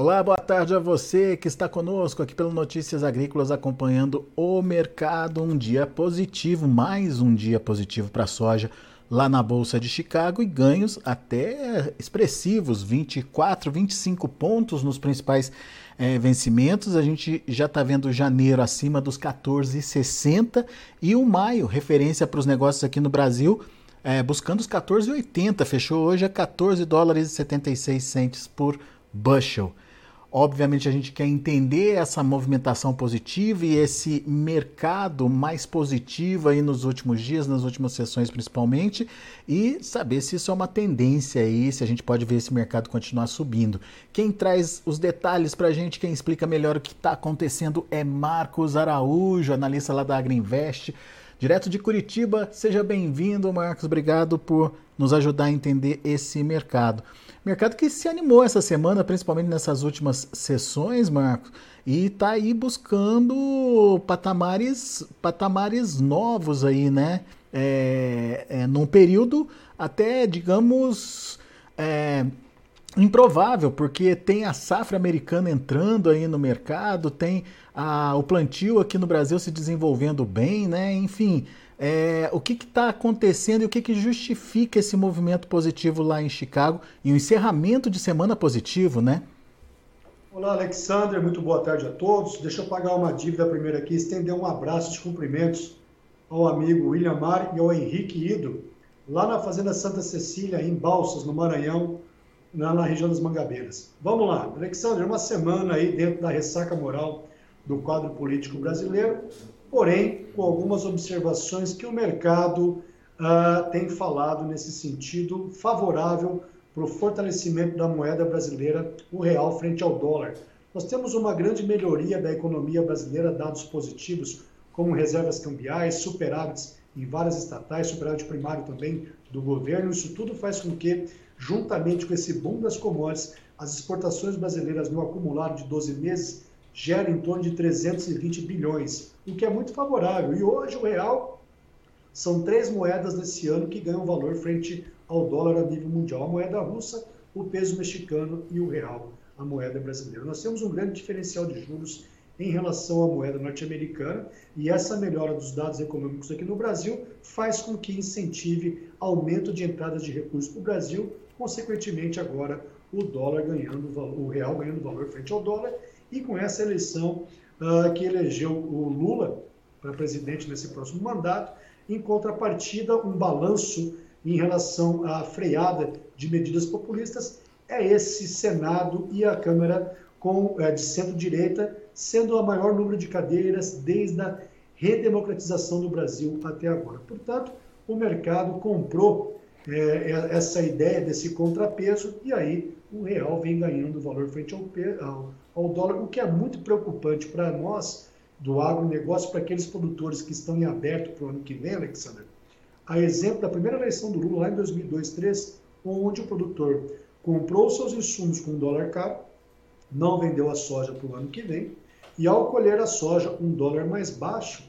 Olá, boa tarde a você que está conosco aqui pelo Notícias Agrícolas acompanhando o mercado. Um dia positivo, mais um dia positivo para a soja lá na Bolsa de Chicago e ganhos até expressivos, 24, 25 pontos nos principais é, vencimentos. A gente já está vendo janeiro acima dos 14,60 e o maio, referência para os negócios aqui no Brasil, é, buscando os 14,80. Fechou hoje a 14 dólares e 76 centes por bushel. Obviamente a gente quer entender essa movimentação positiva e esse mercado mais positivo aí nos últimos dias, nas últimas sessões principalmente, e saber se isso é uma tendência aí, se a gente pode ver esse mercado continuar subindo. Quem traz os detalhes para a gente, quem explica melhor o que está acontecendo é Marcos Araújo, analista lá da Agriinvest. Direto de Curitiba, seja bem-vindo, Marcos. Obrigado por nos ajudar a entender esse mercado. Mercado que se animou essa semana, principalmente nessas últimas sessões, Marcos, e está aí buscando patamares, patamares novos aí, né? É, é, num período até, digamos, é, improvável, porque tem a safra americana entrando aí no mercado, tem a, o plantio aqui no Brasil se desenvolvendo bem, né? Enfim, é, o que está acontecendo e o que, que justifica esse movimento positivo lá em Chicago e o encerramento de semana positivo, né? Olá, Alexander, muito boa tarde a todos. Deixa eu pagar uma dívida primeiro aqui, estender um abraço de cumprimentos ao amigo William Mar e ao Henrique Ido, lá na Fazenda Santa Cecília, em Balsas, no Maranhão, na, na região das Mangabeiras. Vamos lá, Alexander, uma semana aí dentro da ressaca moral do quadro político brasileiro, porém com algumas observações que o mercado uh, tem falado nesse sentido favorável para o fortalecimento da moeda brasileira, o real, frente ao dólar. Nós temos uma grande melhoria da economia brasileira, dados positivos, como reservas cambiais, superávites em várias estatais, superávit primário também do governo. Isso tudo faz com que, juntamente com esse boom das commodities, as exportações brasileiras no acumulado de 12 meses gera em torno de 320 bilhões, o que é muito favorável. E hoje o real são três moedas nesse ano que ganham valor frente ao dólar a nível mundial: a moeda russa, o peso mexicano e o real, a moeda brasileira. Nós temos um grande diferencial de juros em relação à moeda norte-americana e essa melhora dos dados econômicos aqui no Brasil faz com que incentive aumento de entradas de recursos para o Brasil, consequentemente agora o dólar ganhando o real ganhando valor frente ao dólar e com essa eleição uh, que elegeu o Lula para presidente nesse próximo mandato, em contrapartida, um balanço em relação à freada de medidas populistas é esse Senado e a Câmara com, é, de centro-direita, sendo a maior número de cadeiras desde a redemocratização do Brasil até agora. Portanto, o mercado comprou é, essa ideia desse contrapeso e aí o real vem ganhando valor frente ao, ao, ao dólar, o que é muito preocupante para nós do agronegócio, para aqueles produtores que estão em aberto para o ano que vem, Alexander. A exemplo da primeira eleição do Lula lá em 2002, 2003, onde o produtor comprou seus insumos com um dólar caro, não vendeu a soja para o ano que vem, e ao colher a soja um dólar mais baixo,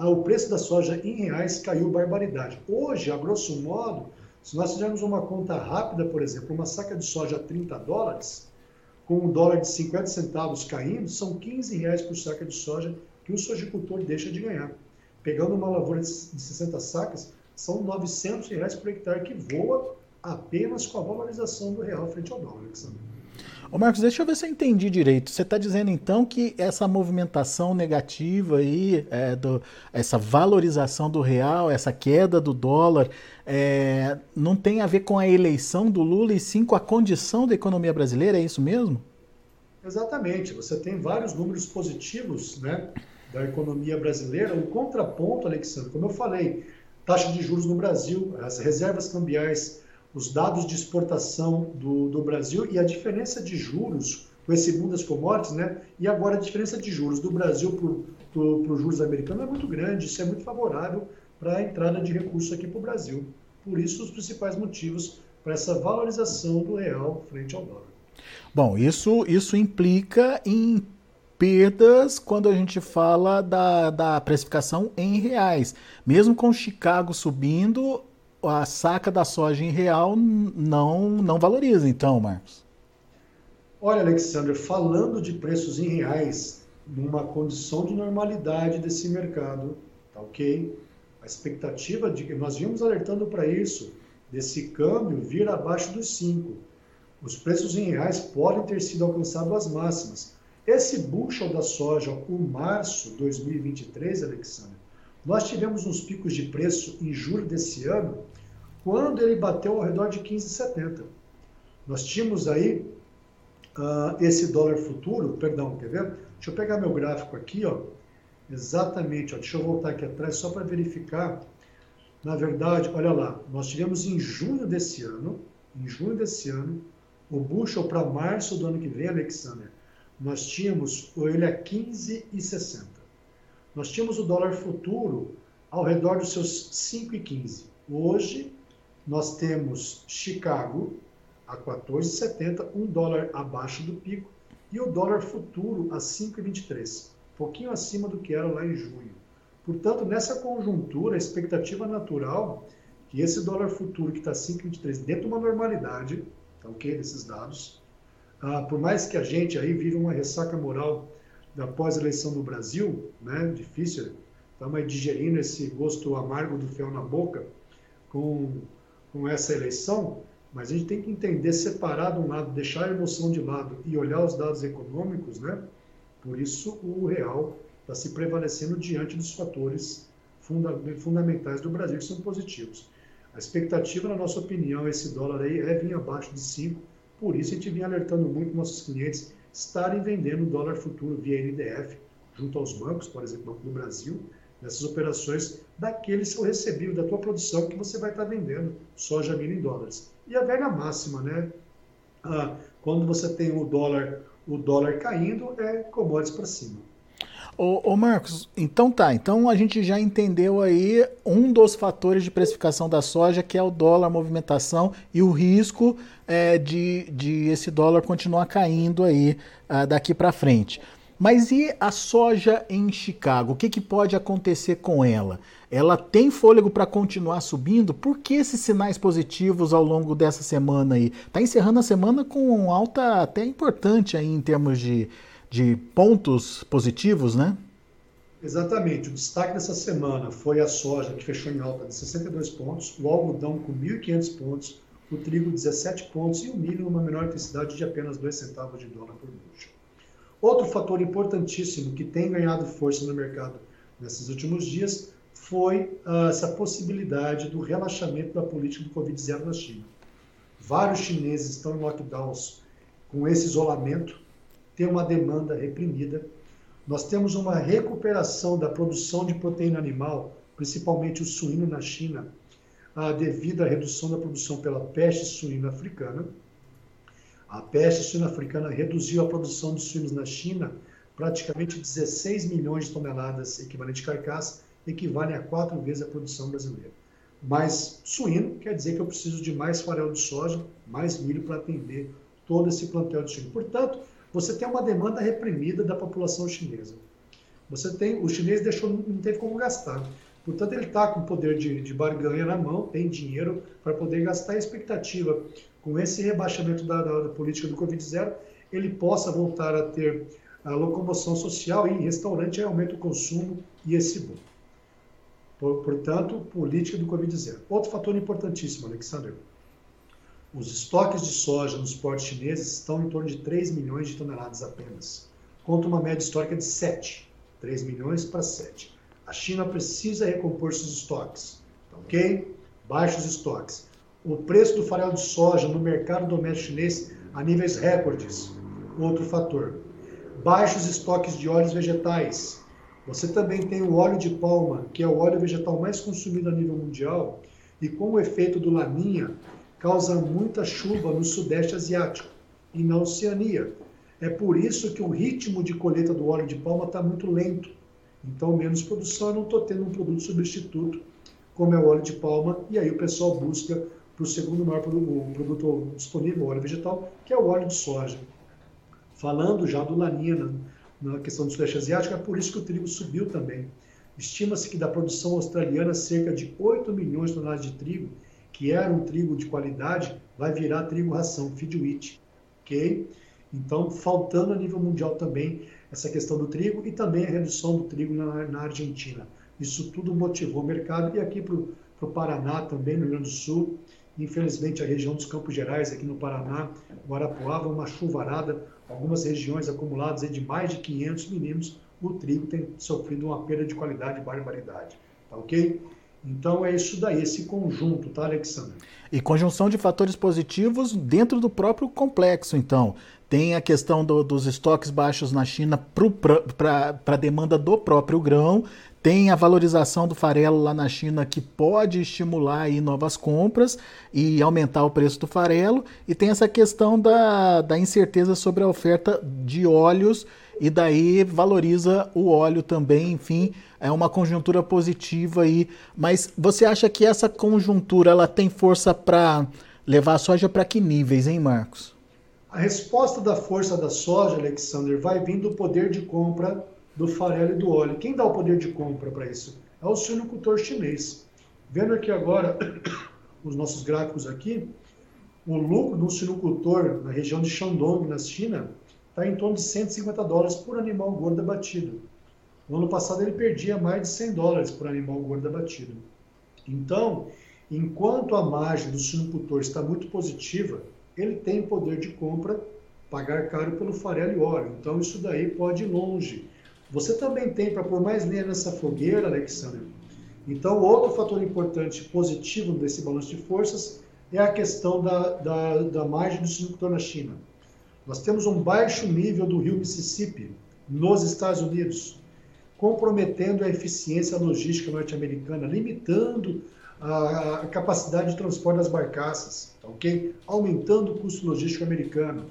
o preço da soja em reais caiu barbaridade. Hoje, a grosso modo, se nós fizermos uma conta rápida, por exemplo, uma saca de soja a 30 dólares, com um dólar de 50 centavos caindo, são 15 reais por saca de soja que o sojicultor deixa de ganhar. Pegando uma lavoura de 60 sacas, são 900 reais por hectare que voa apenas com a valorização do real frente ao dólar, Alexandre. Ô Marcos, deixa eu ver se eu entendi direito. Você está dizendo então que essa movimentação negativa aí, é, do, essa valorização do real, essa queda do dólar, é, não tem a ver com a eleição do Lula e sim com a condição da economia brasileira, é isso mesmo? Exatamente. Você tem vários números positivos né, da economia brasileira. O contraponto, Alexandre, como eu falei, taxa de juros no Brasil, as reservas cambiais os dados de exportação do, do Brasil e a diferença de juros com esse mundo das commodities, né? E agora a diferença de juros do Brasil para os juros americanos é muito grande, isso é muito favorável para a entrada de recursos aqui para o Brasil. Por isso, os principais motivos para essa valorização do real frente ao dólar. Bom, isso, isso implica em perdas quando a gente fala da, da precificação em reais. Mesmo com Chicago subindo, a saca da soja em real não, não valoriza, então, Marcos. Olha, Alexander, falando de preços em reais, numa condição de normalidade desse mercado, tá ok? A expectativa de que nós vimos alertando para isso, desse câmbio vir abaixo dos 5. Os preços em reais podem ter sido alcançados as máximas. Esse bushel da soja, o março 2023, Alexandre, nós tivemos uns picos de preço em julho desse ano, quando ele bateu ao redor de 15,70. Nós tínhamos aí uh, esse dólar futuro, perdão, quer ver? Deixa eu pegar meu gráfico aqui, ó. Exatamente, ó. deixa eu voltar aqui atrás só para verificar. Na verdade, olha lá, nós tivemos em junho desse ano, em junho desse ano, o bushel para março do ano que vem, Alexander, nós tínhamos ele a 15,60. Nós tínhamos o dólar futuro ao redor dos seus 5,15. Hoje, nós temos Chicago a 14,70, um dólar abaixo do pico, e o dólar futuro a 5,23, pouquinho acima do que era lá em junho. Portanto, nessa conjuntura, a expectativa natural que esse dólar futuro que está 5,23 dentro de uma normalidade, tá ok, desses dados, ah, por mais que a gente aí viva uma ressaca moral da pós-eleição no Brasil, né, difícil, estamos aí digerindo esse gosto amargo do fel na boca com, com essa eleição, mas a gente tem que entender, separar de um lado, deixar a emoção de lado e olhar os dados econômicos, né? Por isso o real está se prevalecendo diante dos fatores funda fundamentais do Brasil que são positivos. A expectativa, na nossa opinião, esse dólar aí é vir abaixo de 5, por isso a gente vinha alertando muito nossos clientes estarem vendendo dólar futuro via NDF junto aos bancos, por exemplo, Banco do Brasil, nessas operações daquele seu recebível, da tua produção que você vai estar vendendo soja milho em dólares. E a velha máxima, né? Ah, quando você tem o dólar, o dólar caindo, é commodities para cima. Ô, ô, Marcos, então tá, então a gente já entendeu aí um dos fatores de precificação da soja, que é o dólar, movimentação e o risco é, de, de esse dólar continuar caindo aí uh, daqui para frente. Mas e a soja em Chicago? O que, que pode acontecer com ela? Ela tem fôlego para continuar subindo? Por que esses sinais positivos ao longo dessa semana aí? Está encerrando a semana com alta até importante aí em termos de, de pontos positivos, né? Exatamente. O destaque dessa semana foi a soja, que fechou em alta de 62 pontos, o algodão com 1.500 pontos, o trigo 17 pontos e o milho numa menor intensidade de apenas 2 centavos de dólar por bushel. Outro fator importantíssimo que tem ganhado força no mercado nesses últimos dias foi uh, essa possibilidade do relaxamento da política do Covid-0 na China. Vários chineses estão em lockdowns com esse isolamento, tem uma demanda reprimida. Nós temos uma recuperação da produção de proteína animal, principalmente o suíno na China, uh, devido à redução da produção pela peste suína africana. A peste suína africana reduziu a produção de suínos na China praticamente 16 milhões de toneladas equivalente de carcaça, equivale a quatro vezes a produção brasileira. Mas suíno quer dizer que eu preciso de mais farelo de soja, mais milho para atender todo esse plantel de suíno. Portanto, você tem uma demanda reprimida da população chinesa. Você tem, o chinês deixou, não teve como gastar. Portanto, ele está com poder de, de barganha na mão, tem dinheiro para poder gastar. A expectativa com esse rebaixamento da, da, da política do Covid-0, ele possa voltar a ter a locomoção social e em restaurante aumenta o consumo e esse boom. Portanto, política do Covid-0. Outro fator importantíssimo, Alexander. Os estoques de soja nos portos chineses estão em torno de 3 milhões de toneladas apenas, contra uma média histórica de 7. 3 milhões para 7. A China precisa recompor seus estoques, ok? Baixos estoques o preço do farelo de soja no mercado doméstico chinês a níveis recordes. Outro fator. Baixos estoques de óleos vegetais. Você também tem o óleo de palma, que é o óleo vegetal mais consumido a nível mundial, e com o efeito do laninha, causa muita chuva no sudeste asiático e na Oceania. É por isso que o ritmo de colheita do óleo de palma está muito lento. Então, menos produção, eu não estou tendo um produto substituto, como é o óleo de palma, e aí o pessoal busca para o segundo maior produto, produto disponível, óleo vegetal, que é o óleo de soja. Falando já do laninha na, na questão do sudeste asiático, é por isso que o trigo subiu também. Estima-se que da produção australiana, cerca de 8 milhões de toneladas de trigo, que era um trigo de qualidade, vai virar trigo ração, feed wheat. ok? Então, faltando a nível mundial também essa questão do trigo e também a redução do trigo na, na Argentina. Isso tudo motivou o mercado e aqui para o Paraná também, no Rio Grande do Sul, infelizmente a região dos Campos Gerais, aqui no Paraná, Guarapuava, uma chuvarada, algumas regiões acumuladas de mais de 500 milímetros, o trigo tem sofrido uma perda de qualidade e barbaridade. Tá ok? Então é isso daí, esse conjunto, tá, Alexandre? E conjunção de fatores positivos dentro do próprio complexo, então. Tem a questão do, dos estoques baixos na China para a demanda do próprio grão, tem a valorização do farelo lá na China que pode estimular aí novas compras e aumentar o preço do farelo. E tem essa questão da, da incerteza sobre a oferta de óleos e daí valoriza o óleo também, enfim, é uma conjuntura positiva aí. Mas você acha que essa conjuntura ela tem força para levar a soja para que níveis, hein, Marcos? A resposta da força da soja, Alexander, vai vir do poder de compra do farelo e do óleo. Quem dá o poder de compra para isso? É o suinocultor chinês. Vendo aqui agora os nossos gráficos aqui, o lucro do suinocultor na região de Shandong, na China, está em torno de 150 dólares por animal gordo abatido. No ano passado ele perdia mais de 100 dólares por animal gordo abatido. Então, enquanto a margem do suinocultor está muito positiva, ele tem poder de compra, pagar caro pelo farelo e óleo. Então, isso daí pode ir longe. Você também tem, para pôr mais lenha nessa fogueira, Alexandre, então outro fator importante positivo desse balanço de forças é a questão da, da, da margem do suinocultor na China. Nós temos um baixo nível do rio Mississippi nos Estados Unidos, comprometendo a eficiência logística norte-americana, limitando a, a, capacidade de transporte das barcaças, tá ok? Aumentando o custo logístico americano.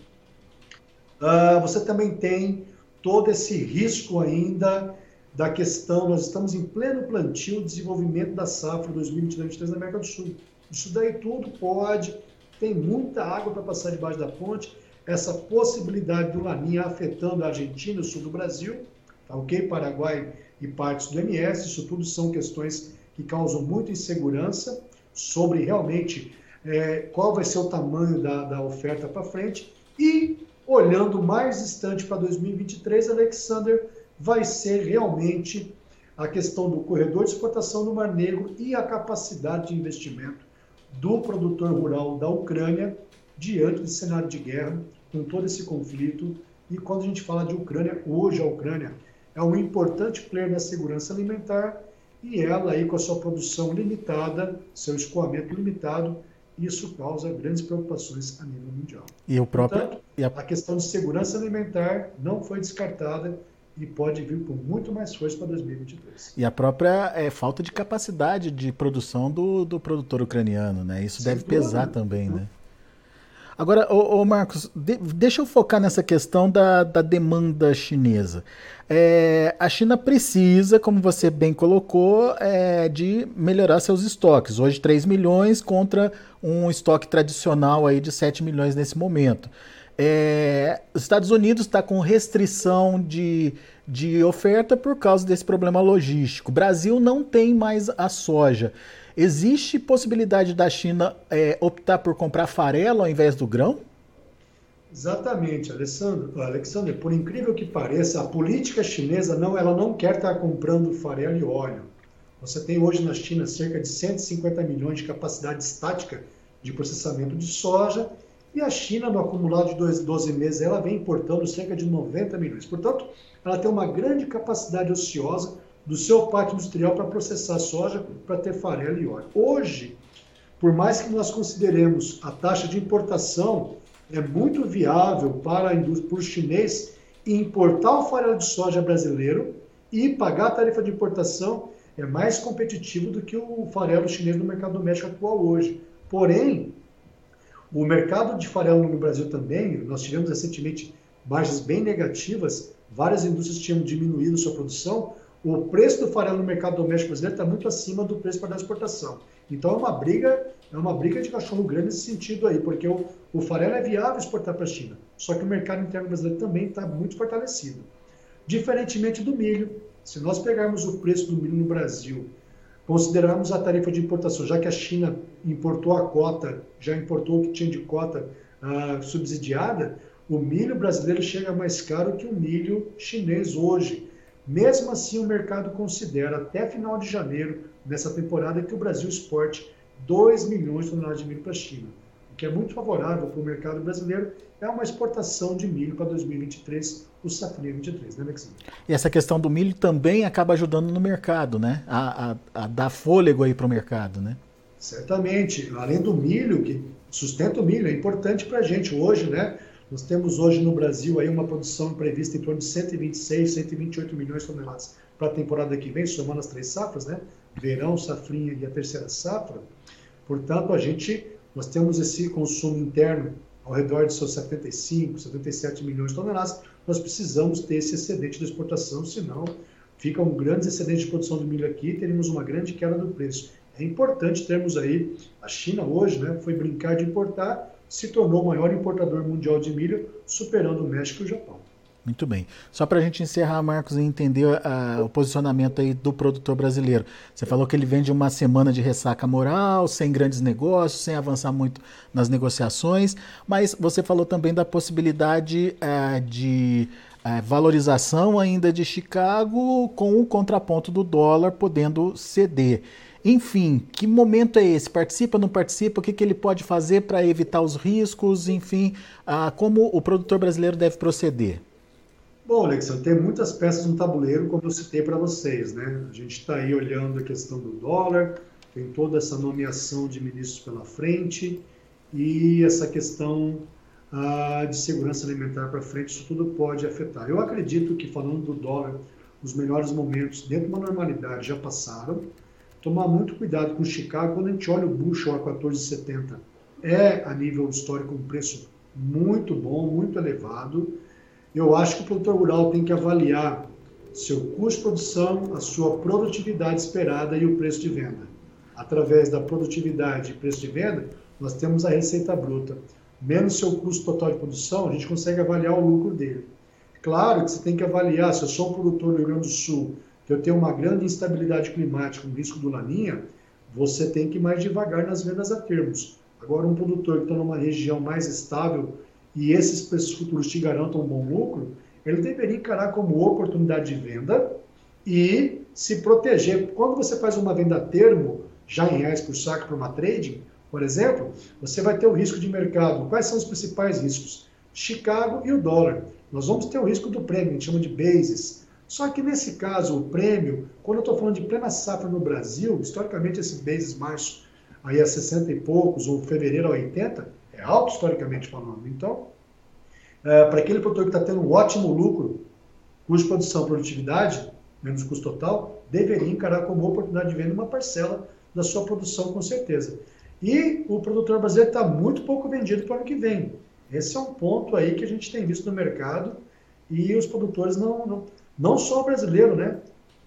Uh, você também tem todo esse risco ainda da questão, nós estamos em pleno plantio, desenvolvimento da safra 2022-2023 na América do Sul. Isso daí tudo pode, tem muita água para passar debaixo da ponte, essa possibilidade do Laninha afetando a Argentina, o sul do Brasil, tá ok? Paraguai e partes do MS, isso tudo são questões que causam muita insegurança sobre realmente é, qual vai ser o tamanho da, da oferta para frente e olhando mais distante para 2023, Alexander, vai ser realmente a questão do corredor de exportação do Mar Negro e a capacidade de investimento do produtor rural da Ucrânia diante desse cenário de guerra, com todo esse conflito. E quando a gente fala de Ucrânia, hoje a Ucrânia é um importante player na segurança alimentar e ela aí com a sua produção limitada, seu escoamento limitado, isso causa grandes preocupações a nível mundial. E o próprio Portanto, a... a questão de segurança alimentar não foi descartada e pode vir com muito mais força para 2023. E a própria é, falta de capacidade de produção do, do produtor ucraniano, né? Isso Sem deve dúvida. pesar também, né? Agora, ô, ô Marcos, de, deixa eu focar nessa questão da, da demanda chinesa. É, a China precisa, como você bem colocou, é, de melhorar seus estoques. Hoje 3 milhões contra um estoque tradicional aí de 7 milhões nesse momento. É, os Estados Unidos está com restrição de, de oferta por causa desse problema logístico. O Brasil não tem mais a soja. Existe possibilidade da China é, optar por comprar farelo ao invés do grão? Exatamente, Alessandro. Alexandre, por incrível que pareça, a política chinesa não, ela não quer estar comprando farelo e óleo. Você tem hoje na China cerca de 150 milhões de capacidade estática de processamento de soja e a China, no acumulado de 12 meses, ela vem importando cerca de 90 milhões. Portanto, ela tem uma grande capacidade ociosa do seu parque industrial para processar soja para ter farelo e óleo. Hoje, por mais que nós consideremos a taxa de importação é muito viável para a indústria, para o chinês importar o farelo de soja brasileiro e pagar a tarifa de importação é mais competitivo do que o farelo chinês no mercado doméstico atual hoje. Porém, o mercado de farelo no Brasil também, nós tivemos recentemente margens bem negativas, várias indústrias tinham diminuído sua produção, o preço do farelo no mercado doméstico brasileiro está muito acima do preço para a exportação. Então é uma briga, é uma briga de cachorro grande nesse sentido aí, porque o, o farelo é viável exportar para a China, só que o mercado interno brasileiro também está muito fortalecido. Diferentemente do milho, se nós pegarmos o preço do milho no Brasil, considerarmos a tarifa de importação, já que a China importou a cota, já importou o que tinha de cota uh, subsidiada, o milho brasileiro chega mais caro que o milho chinês hoje. Mesmo assim, o mercado considera até final de janeiro, nessa temporada, que o Brasil exporte 2 milhões de toneladas de milho para a China, o que é muito favorável para o mercado brasileiro. É uma exportação de milho para 2023, o safrinha 23, né, Alexandre? E essa questão do milho também acaba ajudando no mercado, né? A, a, a dar fôlego aí para o mercado, né? Certamente. Além do milho, que sustenta o milho, é importante para a gente hoje, né? Nós temos hoje no Brasil aí uma produção prevista em torno de 126, 128 milhões de toneladas para a temporada que vem, somando as três safras, né? Verão, safrinha e a terceira safra. Portanto, a gente, nós temos esse consumo interno ao redor de seus 75, 77 milhões de toneladas. Nós precisamos ter esse excedente de exportação, senão fica um grande excedente de produção de milho aqui e teremos uma grande queda do preço. É importante termos aí, a China hoje né, foi brincar de importar, se tornou o maior importador mundial de milho, superando o México e o Japão. Muito bem. Só para a gente encerrar, Marcos, e entender uh, o posicionamento aí do produtor brasileiro. Você falou que ele vende uma semana de ressaca moral, sem grandes negócios, sem avançar muito nas negociações, mas você falou também da possibilidade uh, de uh, valorização ainda de Chicago com o contraponto do dólar podendo ceder. Enfim, que momento é esse? Participa, não participa? O que, que ele pode fazer para evitar os riscos? Enfim, como o produtor brasileiro deve proceder? Bom, Alexandre, tem muitas peças no tabuleiro, como eu citei para vocês, né? A gente está aí olhando a questão do dólar, tem toda essa nomeação de ministros pela frente e essa questão ah, de segurança alimentar para frente, isso tudo pode afetar. Eu acredito que, falando do dólar, os melhores momentos dentro de uma normalidade já passaram. Tomar muito cuidado com o Chicago, quando a gente olha o bushel a 14,70, é a nível histórico um preço muito bom, muito elevado eu acho que o produtor rural tem que avaliar seu custo de produção, a sua produtividade esperada e o preço de venda. Através da produtividade e preço de venda, nós temos a receita bruta. Menos seu custo total de produção, a gente consegue avaliar o lucro dele. Claro que você tem que avaliar, se eu sou um produtor do Rio Grande do Sul, que eu tenho uma grande instabilidade climática, um risco do laninha, você tem que ir mais devagar nas vendas a termos. Agora, um produtor que está numa região mais estável e esses preços futuros te garantam um bom lucro, ele deveria encarar como oportunidade de venda e se proteger. Quando você faz uma venda a termo, já em reais por saco para uma trading, por exemplo, você vai ter o risco de mercado. Quais são os principais riscos? Chicago e o dólar. Nós vamos ter o risco do prêmio, a gente chama de bases. Só que nesse caso, o prêmio, quando eu estou falando de plena safra no Brasil, historicamente esse bases março aí a 60 e poucos, ou fevereiro a 80, é alto historicamente falando. Então, é, para aquele produtor que está tendo um ótimo lucro, custo produção, produtividade, menos custo total, deveria encarar como oportunidade de venda uma parcela da sua produção, com certeza. E o produtor brasileiro está muito pouco vendido para o ano que vem. Esse é um ponto aí que a gente tem visto no mercado e os produtores não, não, não só o brasileiro, né?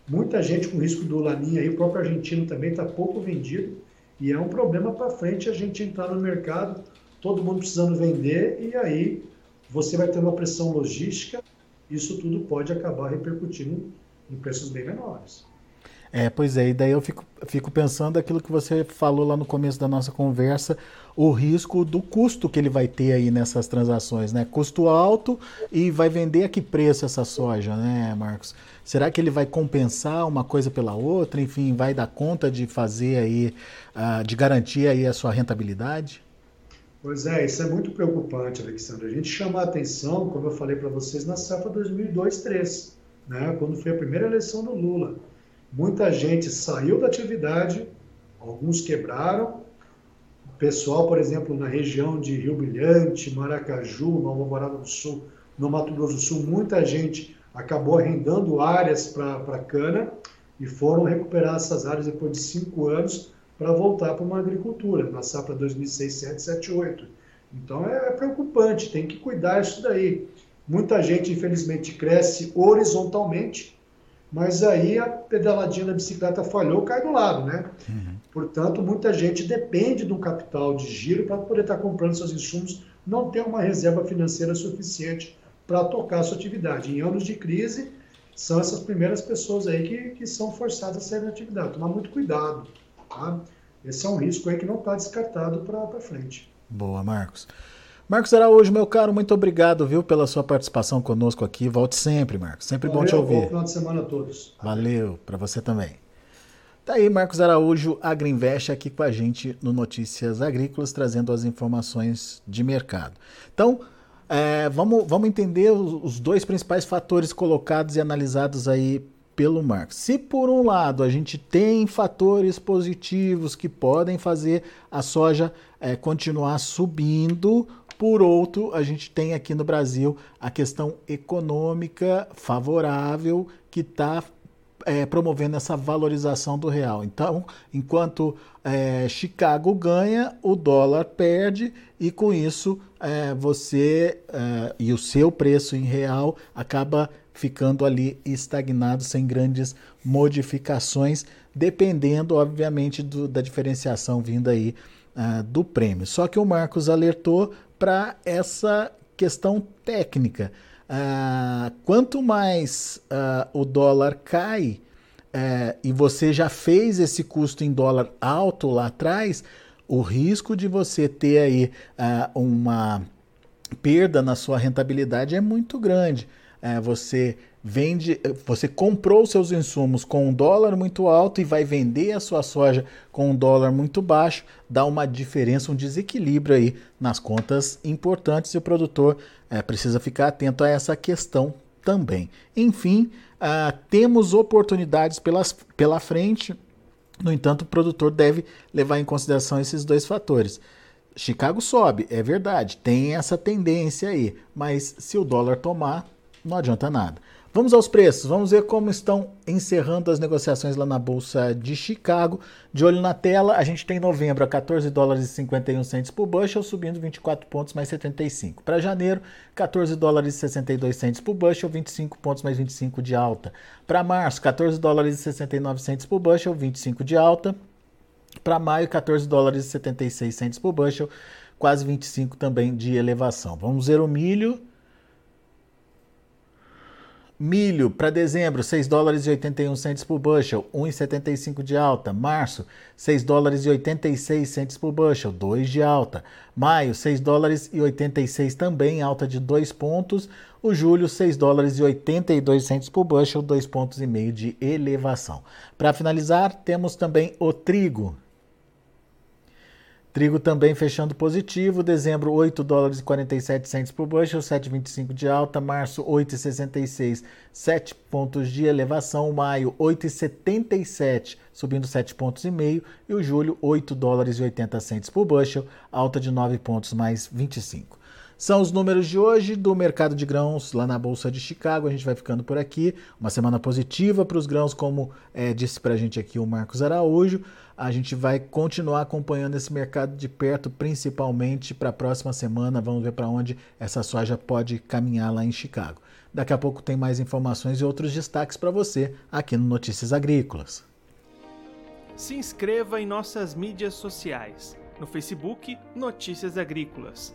Muita gente com risco do laninha aí, o próprio argentino também está pouco vendido e é um problema para frente a gente entrar no mercado todo mundo precisando vender, e aí você vai ter uma pressão logística, isso tudo pode acabar repercutindo em preços bem menores. É, pois é, e daí eu fico, fico pensando aquilo que você falou lá no começo da nossa conversa, o risco do custo que ele vai ter aí nessas transações, né? Custo alto e vai vender a que preço essa soja, né, Marcos? Será que ele vai compensar uma coisa pela outra? Enfim, vai dar conta de fazer aí, uh, de garantir aí a sua rentabilidade? Pois é, isso é muito preocupante, Alexandre. A gente chama a atenção, como eu falei para vocês, na safra 2002-3, né, quando foi a primeira eleição do Lula. Muita gente saiu da atividade, alguns quebraram. O pessoal, por exemplo, na região de Rio Brilhante, Maracaju, Nova Alvorada do Sul, no Mato Grosso do Sul, muita gente acabou arrendando áreas para cana e foram recuperar essas áreas depois de cinco anos para voltar para uma agricultura, na safra 2006, 7, 7, 8. Então é, é preocupante, tem que cuidar disso daí. Muita gente, infelizmente, cresce horizontalmente, mas aí a pedaladinha da bicicleta falhou, cai do lado, né? Uhum. Portanto, muita gente depende de um capital de giro para poder estar tá comprando seus insumos, não tem uma reserva financeira suficiente para tocar a sua atividade. Em anos de crise, são essas primeiras pessoas aí que, que são forçadas a sair da atividade. Tomar muito cuidado. Tá? Esse é um risco aí que não está descartado para frente. Boa, Marcos. Marcos Araújo, meu caro, muito obrigado, viu, pela sua participação conosco aqui. Volte sempre, Marcos. Sempre Valeu, bom te ouvir. Bom final de semana a todos. Valeu, para você também. Tá aí Marcos Araújo, Agriinvest, aqui com a gente no Notícias Agrícolas, trazendo as informações de mercado. Então, é, vamos, vamos entender os dois principais fatores colocados e analisados aí pelo Marx. Se por um lado a gente tem fatores positivos que podem fazer a soja é, continuar subindo, por outro, a gente tem aqui no Brasil a questão econômica favorável que está é, promovendo essa valorização do real. Então, enquanto é, Chicago ganha, o dólar perde e com isso é, você é, e o seu preço em real acaba ficando ali estagnado sem grandes modificações, dependendo, obviamente, do, da diferenciação vinda aí uh, do prêmio. Só que o Marcos alertou para essa questão técnica. Uh, quanto mais uh, o dólar cai uh, e você já fez esse custo em dólar alto lá atrás, o risco de você ter aí uma perda na sua rentabilidade é muito grande. Você vende, você comprou seus insumos com um dólar muito alto e vai vender a sua soja com um dólar muito baixo, dá uma diferença, um desequilíbrio aí nas contas importantes e o produtor é, precisa ficar atento a essa questão também. Enfim, uh, temos oportunidades pelas, pela frente, no entanto, o produtor deve levar em consideração esses dois fatores. Chicago sobe, é verdade, tem essa tendência aí, mas se o dólar tomar, não adianta nada. Vamos aos preços, vamos ver como estão encerrando as negociações lá na Bolsa de Chicago. De olho na tela, a gente tem novembro a 14 dólares e 51 centes por bushel, subindo 24 pontos mais 75. Para janeiro, 14 dólares e 62 centes por bushel, 25 pontos mais 25 de alta. Para março, 14 dólares e 69 centes por bushel, 25 de alta. Para maio, 14 dólares e 76 centes por bushel, quase 25 também de elevação. Vamos ver o milho. Milho para dezembro, 6 dólares e 81 centes por bushel, 1,75 de alta. Março, 6 dólares e 86 centes por bushel, 2 de alta. Maio, 6 dólares e 86 também, alta de 2 pontos. O julho, 6 dólares e 82 centes por bushel, 2 pontos e meio de elevação. Para finalizar, temos também o trigo, Trigo também fechando positivo, dezembro 8 dólares e 47 centos por bushel, 7,25 de alta, março 8,66, 7 pontos de elevação, maio 8,77, subindo 7 pontos e meio, e o julho 8 dólares e 80 centos por bushel, alta de 9 pontos mais 25. São os números de hoje do mercado de grãos lá na Bolsa de Chicago. A gente vai ficando por aqui. Uma semana positiva para os grãos, como é, disse para a gente aqui o Marcos Araújo. A gente vai continuar acompanhando esse mercado de perto, principalmente para a próxima semana. Vamos ver para onde essa soja pode caminhar lá em Chicago. Daqui a pouco tem mais informações e outros destaques para você aqui no Notícias Agrícolas. Se inscreva em nossas mídias sociais. No Facebook, Notícias Agrícolas